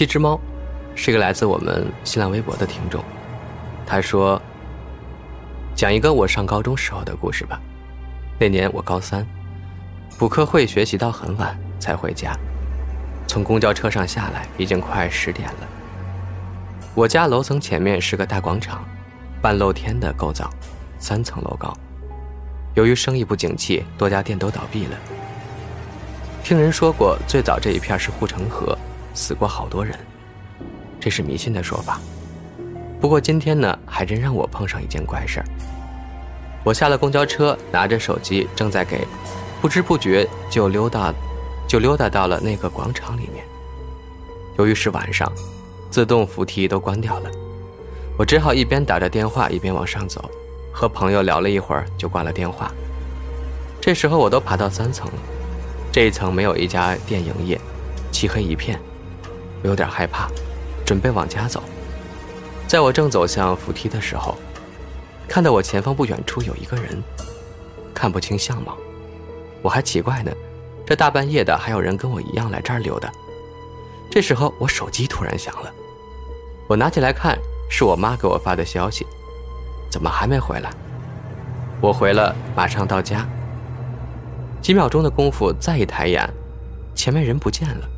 七只猫，是一个来自我们新浪微博的听众。他说：“讲一个我上高中时候的故事吧。那年我高三，补课会学习到很晚才回家。从公交车上下来，已经快十点了。我家楼层前面是个大广场，半露天的构造，三层楼高。由于生意不景气，多家店都倒闭了。听人说过，最早这一片是护城河。”死过好多人，这是迷信的说法。不过今天呢，还真让我碰上一件怪事儿。我下了公交车，拿着手机正在给，不知不觉就溜达，就溜达到了那个广场里面。由于是晚上，自动扶梯都关掉了，我只好一边打着电话一边往上走，和朋友聊了一会儿就挂了电话。这时候我都爬到三层了，这一层没有一家店营业，漆黑一片。我有点害怕，准备往家走。在我正走向扶梯的时候，看到我前方不远处有一个人，看不清相貌。我还奇怪呢，这大半夜的还有人跟我一样来这儿溜达。这时候我手机突然响了，我拿起来看，是我妈给我发的消息。怎么还没回来？我回了，马上到家。几秒钟的功夫，再一抬眼，前面人不见了。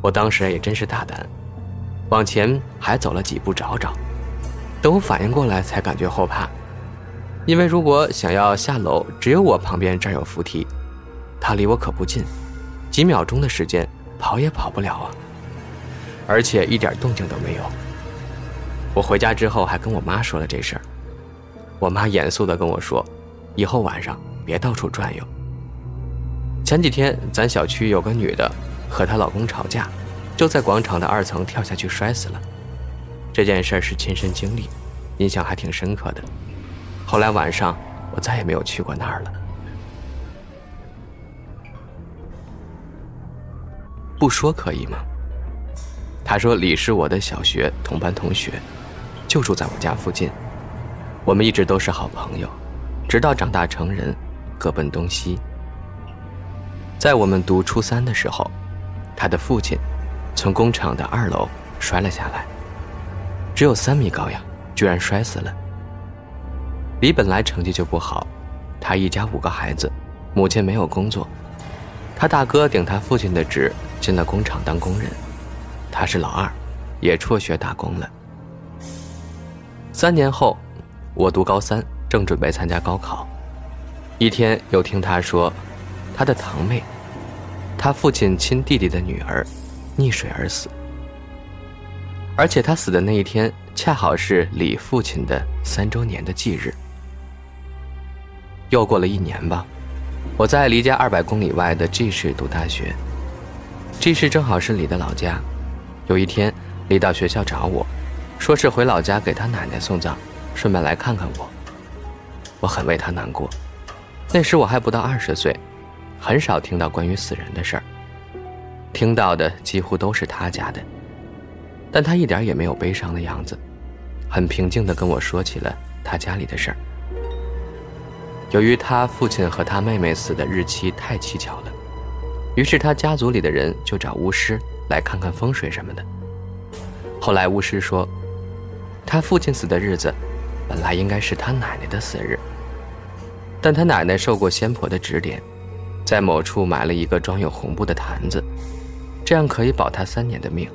我当时也真是大胆，往前还走了几步找找，等我反应过来才感觉后怕，因为如果想要下楼，只有我旁边这儿有扶梯，他离我可不近，几秒钟的时间跑也跑不了啊，而且一点动静都没有。我回家之后还跟我妈说了这事儿，我妈严肃的跟我说，以后晚上别到处转悠。前几天咱小区有个女的。和她老公吵架，就在广场的二层跳下去摔死了。这件事是亲身经历，印象还挺深刻的。后来晚上我再也没有去过那儿了。不说可以吗？他说李是我的小学同班同学，就住在我家附近，我们一直都是好朋友，直到长大成人，各奔东西。在我们读初三的时候。他的父亲从工厂的二楼摔了下来，只有三米高呀，居然摔死了。李本来成绩就不好，他一家五个孩子，母亲没有工作，他大哥顶他父亲的职进了工厂当工人，他是老二，也辍学打工了。三年后，我读高三，正准备参加高考，一天又听他说，他的堂妹。他父亲亲弟弟的女儿，溺水而死，而且他死的那一天恰好是李父亲的三周年的忌日。又过了一年吧，我在离家二百公里外的 G 市读大学，G 市正好是李的老家。有一天，李到学校找我，说是回老家给他奶奶送葬，顺便来看看我。我很为他难过，那时我还不到二十岁。很少听到关于死人的事儿，听到的几乎都是他家的，但他一点也没有悲伤的样子，很平静地跟我说起了他家里的事儿。由于他父亲和他妹妹死的日期太蹊跷了，于是他家族里的人就找巫师来看看风水什么的。后来巫师说，他父亲死的日子，本来应该是他奶奶的死日，但他奶奶受过仙婆的指点。在某处买了一个装有红布的坛子，这样可以保他三年的命。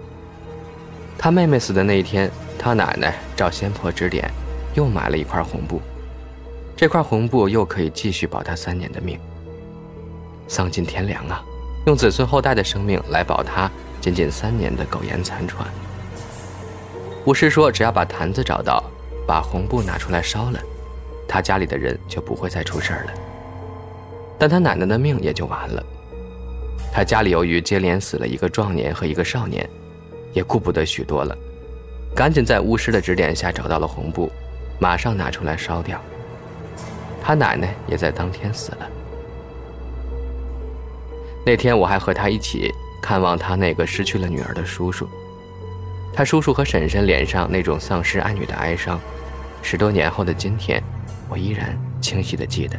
他妹妹死的那一天，他奶奶照仙婆指点，又买了一块红布，这块红布又可以继续保他三年的命。丧尽天良啊！用子孙后代的生命来保他仅仅三年的苟延残喘。巫师说，只要把坛子找到，把红布拿出来烧了，他家里的人就不会再出事儿了。但他奶奶的命也就完了。他家里由于接连死了一个壮年和一个少年，也顾不得许多了，赶紧在巫师的指点下找到了红布，马上拿出来烧掉。他奶奶也在当天死了。那天我还和他一起看望他那个失去了女儿的叔叔，他叔叔和婶婶脸上那种丧失爱女的哀伤，十多年后的今天，我依然清晰的记得。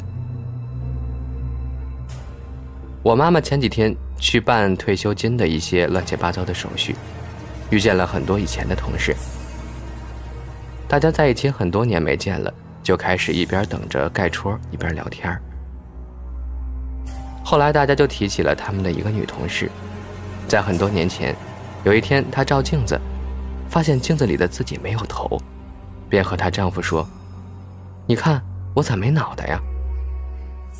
我妈妈前几天去办退休金的一些乱七八糟的手续，遇见了很多以前的同事。大家在一起很多年没见了，就开始一边等着盖戳一边聊天后来大家就提起了他们的一个女同事，在很多年前，有一天她照镜子，发现镜子里的自己没有头，便和她丈夫说：“你看我咋没脑袋呀？”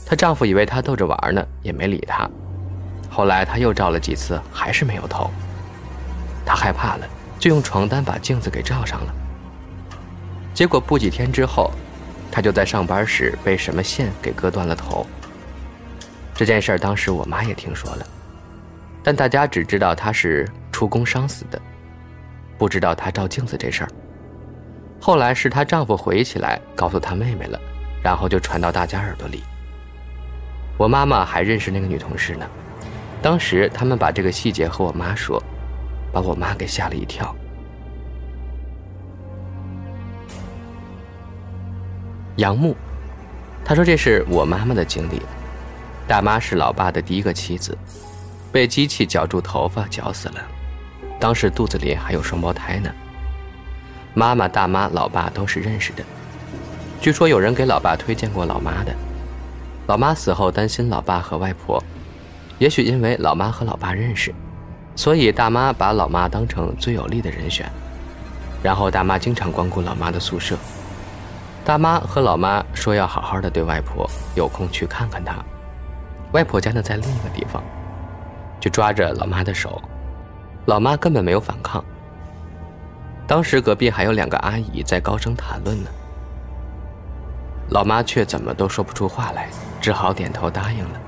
她丈夫以为她逗着玩呢，也没理她。后来她又照了几次，还是没有头。她害怕了，就用床单把镜子给罩上了。结果不几天之后，她就在上班时被什么线给割断了头。这件事儿当时我妈也听说了，但大家只知道她是出工伤死的，不知道她照镜子这事儿。后来是她丈夫回忆起来告诉她妹妹了，然后就传到大家耳朵里。我妈妈还认识那个女同事呢，当时他们把这个细节和我妈说，把我妈给吓了一跳。杨木，他说这是我妈妈的经历。大妈是老爸的第一个妻子，被机器绞住头发绞死了，当时肚子里还有双胞胎呢。妈妈、大妈、老爸都是认识的，据说有人给老爸推荐过老妈的。老妈死后担心老爸和外婆，也许因为老妈和老爸认识，所以大妈把老妈当成最有利的人选。然后大妈经常光顾老妈的宿舍。大妈和老妈说要好好的对外婆，有空去看看她。外婆家呢在另一个地方，就抓着老妈的手，老妈根本没有反抗。当时隔壁还有两个阿姨在高声谈论呢。老妈却怎么都说不出话来，只好点头答应了。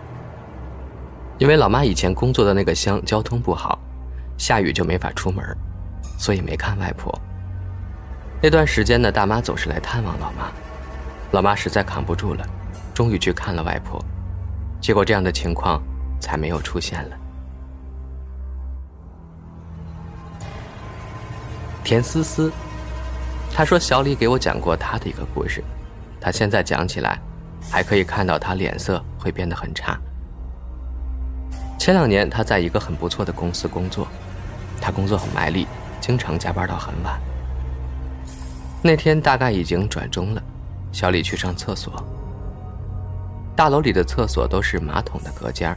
因为老妈以前工作的那个乡交通不好，下雨就没法出门，所以没看外婆。那段时间呢，大妈总是来探望老妈，老妈实在扛不住了，终于去看了外婆，结果这样的情况才没有出现了。田思思，她说小李给我讲过她的一个故事。他现在讲起来，还可以看到他脸色会变得很差。前两年他在一个很不错的公司工作，他工作很卖力，经常加班到很晚。那天大概已经转钟了，小李去上厕所。大楼里的厕所都是马桶的隔间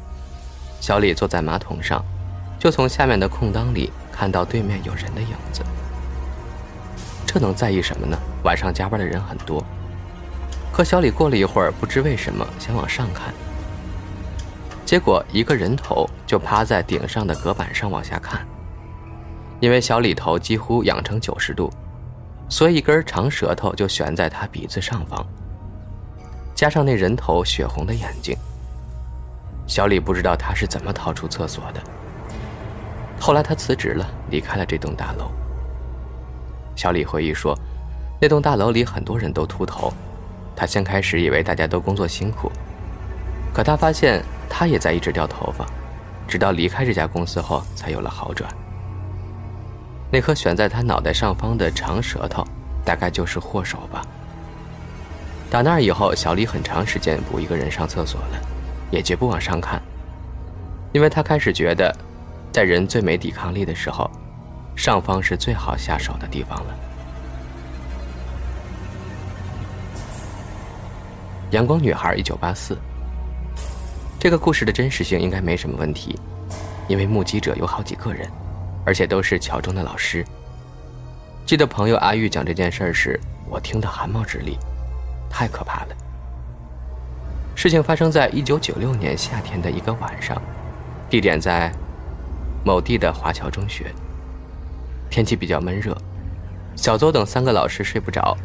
小李坐在马桶上，就从下面的空当里看到对面有人的影子。这能在意什么呢？晚上加班的人很多。可小李过了一会儿，不知为什么想往上看，结果一个人头就趴在顶上的隔板上往下看。因为小李头几乎仰成九十度，所以一根长舌头就悬在他鼻子上方。加上那人头血红的眼睛，小李不知道他是怎么逃出厕所的。后来他辞职了，离开了这栋大楼。小李回忆说，那栋大楼里很多人都秃头。他先开始以为大家都工作辛苦，可他发现他也在一直掉头发，直到离开这家公司后才有了好转。那颗悬在他脑袋上方的长舌头，大概就是祸首吧。打那以后，小李很长时间不一个人上厕所了，也绝不往上看，因为他开始觉得，在人最没抵抗力的时候，上方是最好下手的地方了。阳光女孩，一九八四。这个故事的真实性应该没什么问题，因为目击者有好几个人，而且都是桥中的老师。记得朋友阿玉讲这件事时，我听得汗毛直立，太可怕了。事情发生在一九九六年夏天的一个晚上，地点在某地的华侨中学。天气比较闷热，小邹等三个老师睡不着，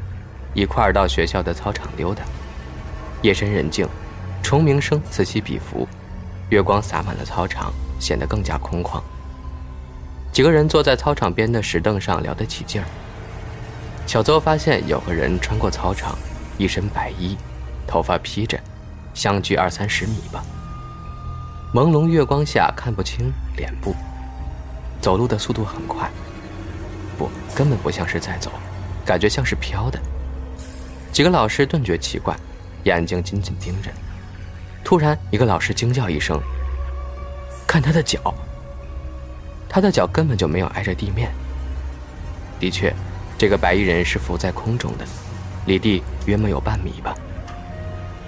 一块儿到学校的操场溜达。夜深人静，虫鸣声此起彼伏，月光洒满了操场，显得更加空旷。几个人坐在操场边的石凳上聊得起劲儿。小邹发现有个人穿过操场，一身白衣，头发披着，相距二三十米吧。朦胧月光下看不清脸部，走路的速度很快，不，根本不像是在走，感觉像是飘的。几个老师顿觉奇怪。眼睛紧紧盯着，突然，一个老师惊叫一声：“看他的脚，他的脚根本就没有挨着地面。的确，这个白衣人是浮在空中的，离地约莫有半米吧。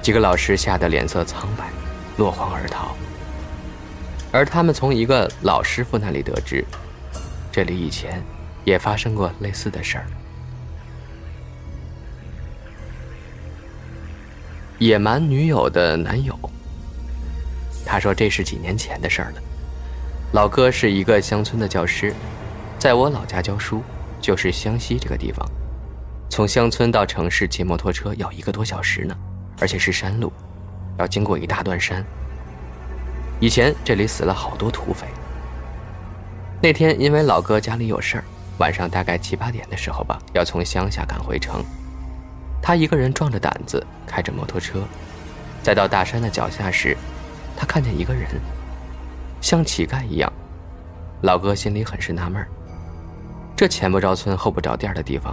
几个老师吓得脸色苍白，落荒而逃。而他们从一个老师傅那里得知，这里以前也发生过类似的事儿。野蛮女友的男友，他说这是几年前的事儿了。老哥是一个乡村的教师，在我老家教书，就是湘西这个地方，从乡村到城市骑摩托车要一个多小时呢，而且是山路，要经过一大段山。以前这里死了好多土匪。那天因为老哥家里有事儿，晚上大概七八点的时候吧，要从乡下赶回城。他一个人壮着胆子开着摩托车，在到大山的脚下时，他看见一个人，像乞丐一样。老哥心里很是纳闷儿：这前不着村后不着店的地方，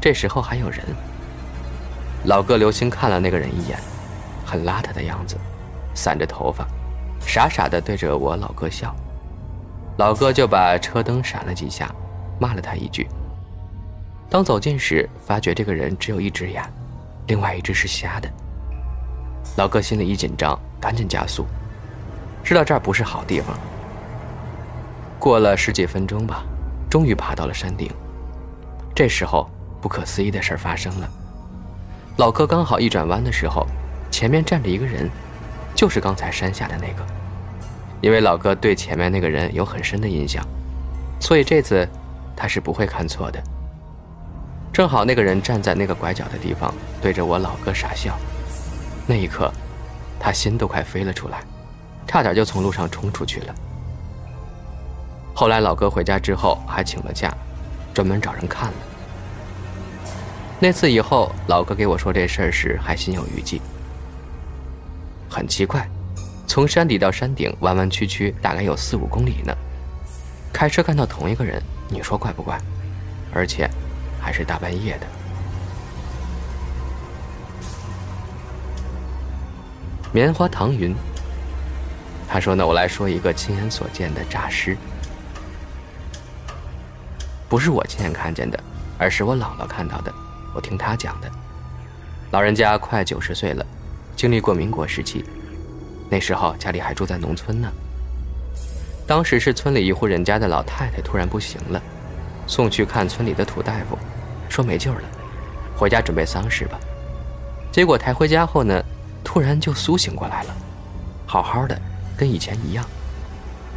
这时候还有人？老哥留心看了那个人一眼，很邋遢的样子，散着头发，傻傻的对着我老哥笑。老哥就把车灯闪了几下，骂了他一句。当走近时，发觉这个人只有一只眼，另外一只是瞎的。老哥心里一紧张，赶紧加速，知道这儿不是好地方。过了十几分钟吧，终于爬到了山顶。这时候，不可思议的事发生了。老哥刚好一转弯的时候，前面站着一个人，就是刚才山下的那个。因为老哥对前面那个人有很深的印象，所以这次他是不会看错的。正好那个人站在那个拐角的地方，对着我老哥傻笑。那一刻，他心都快飞了出来，差点就从路上冲出去了。后来老哥回家之后还请了假，专门找人看了。那次以后，老哥给我说这事儿时还心有余悸。很奇怪，从山底到山顶弯弯曲曲，大概有四五公里呢。开车看到同一个人，你说怪不怪？而且。还是大半夜的。棉花糖云，他说：“呢，我来说一个亲眼所见的诈尸，不是我亲眼看见的，而是我姥姥看到的。我听她讲的。老人家快九十岁了，经历过民国时期，那时候家里还住在农村呢。当时是村里一户人家的老太太突然不行了。”送去看村里的土大夫，说没救了，回家准备丧事吧。结果抬回家后呢，突然就苏醒过来了，好好的，跟以前一样，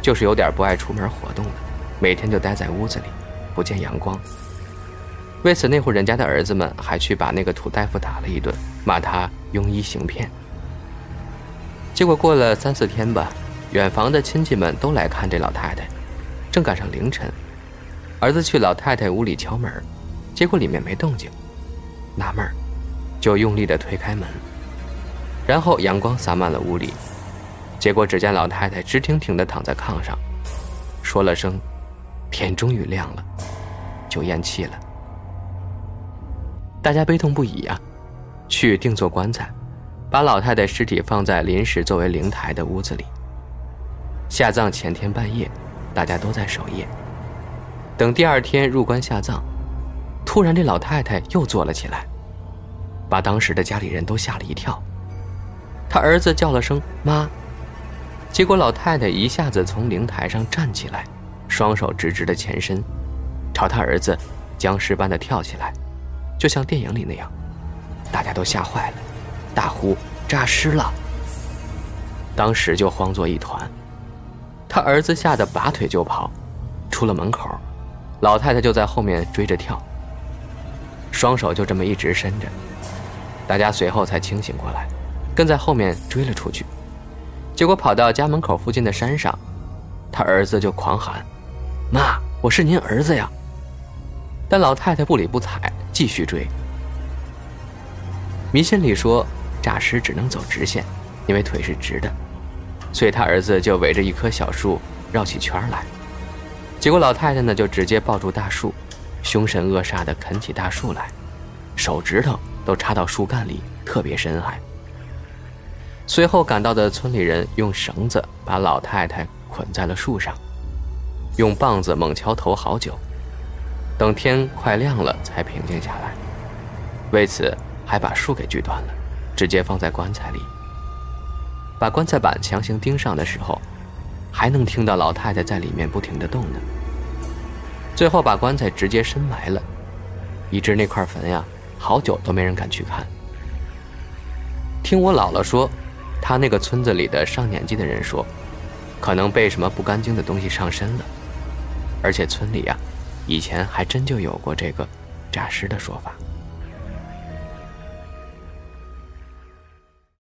就是有点不爱出门活动了，每天就待在屋子里，不见阳光。为此，那户人家的儿子们还去把那个土大夫打了一顿，骂他庸医行骗。结果过了三四天吧，远房的亲戚们都来看这老太太，正赶上凌晨。儿子去老太太屋里敲门，结果里面没动静，纳闷儿，就用力的推开门。然后阳光洒满了屋里，结果只见老太太直挺挺的躺在炕上，说了声“天终于亮了”，就咽气了。大家悲痛不已啊，去定做棺材，把老太太尸体放在临时作为灵台的屋子里。下葬前天半夜，大家都在守夜。等第二天入棺下葬，突然这老太太又坐了起来，把当时的家里人都吓了一跳。他儿子叫了声“妈”，结果老太太一下子从灵台上站起来，双手直直的前伸，朝他儿子僵尸般的跳起来，就像电影里那样，大家都吓坏了，大呼“诈尸了”。当时就慌作一团，他儿子吓得拔腿就跑，出了门口。老太太就在后面追着跳，双手就这么一直伸着，大家随后才清醒过来，跟在后面追了出去，结果跑到家门口附近的山上，他儿子就狂喊：“妈，我是您儿子呀！”但老太太不理不睬，继续追。迷信里说，诈尸只能走直线，因为腿是直的，所以他儿子就围着一棵小树绕起圈来。结果老太太呢，就直接抱住大树，凶神恶煞地啃起大树来，手指头都插到树干里，特别深还。随后赶到的村里人用绳子把老太太捆在了树上，用棒子猛敲头好久，等天快亮了才平静下来。为此，还把树给锯断了，直接放在棺材里。把棺材板强行钉上的时候，还能听到老太太在里面不停地动呢。最后把棺材直接深埋了，以致那块坟呀，好久都没人敢去看。听我姥姥说，她那个村子里的上年纪的人说，可能被什么不干净的东西上身了，而且村里呀，以前还真就有过这个诈尸的说法。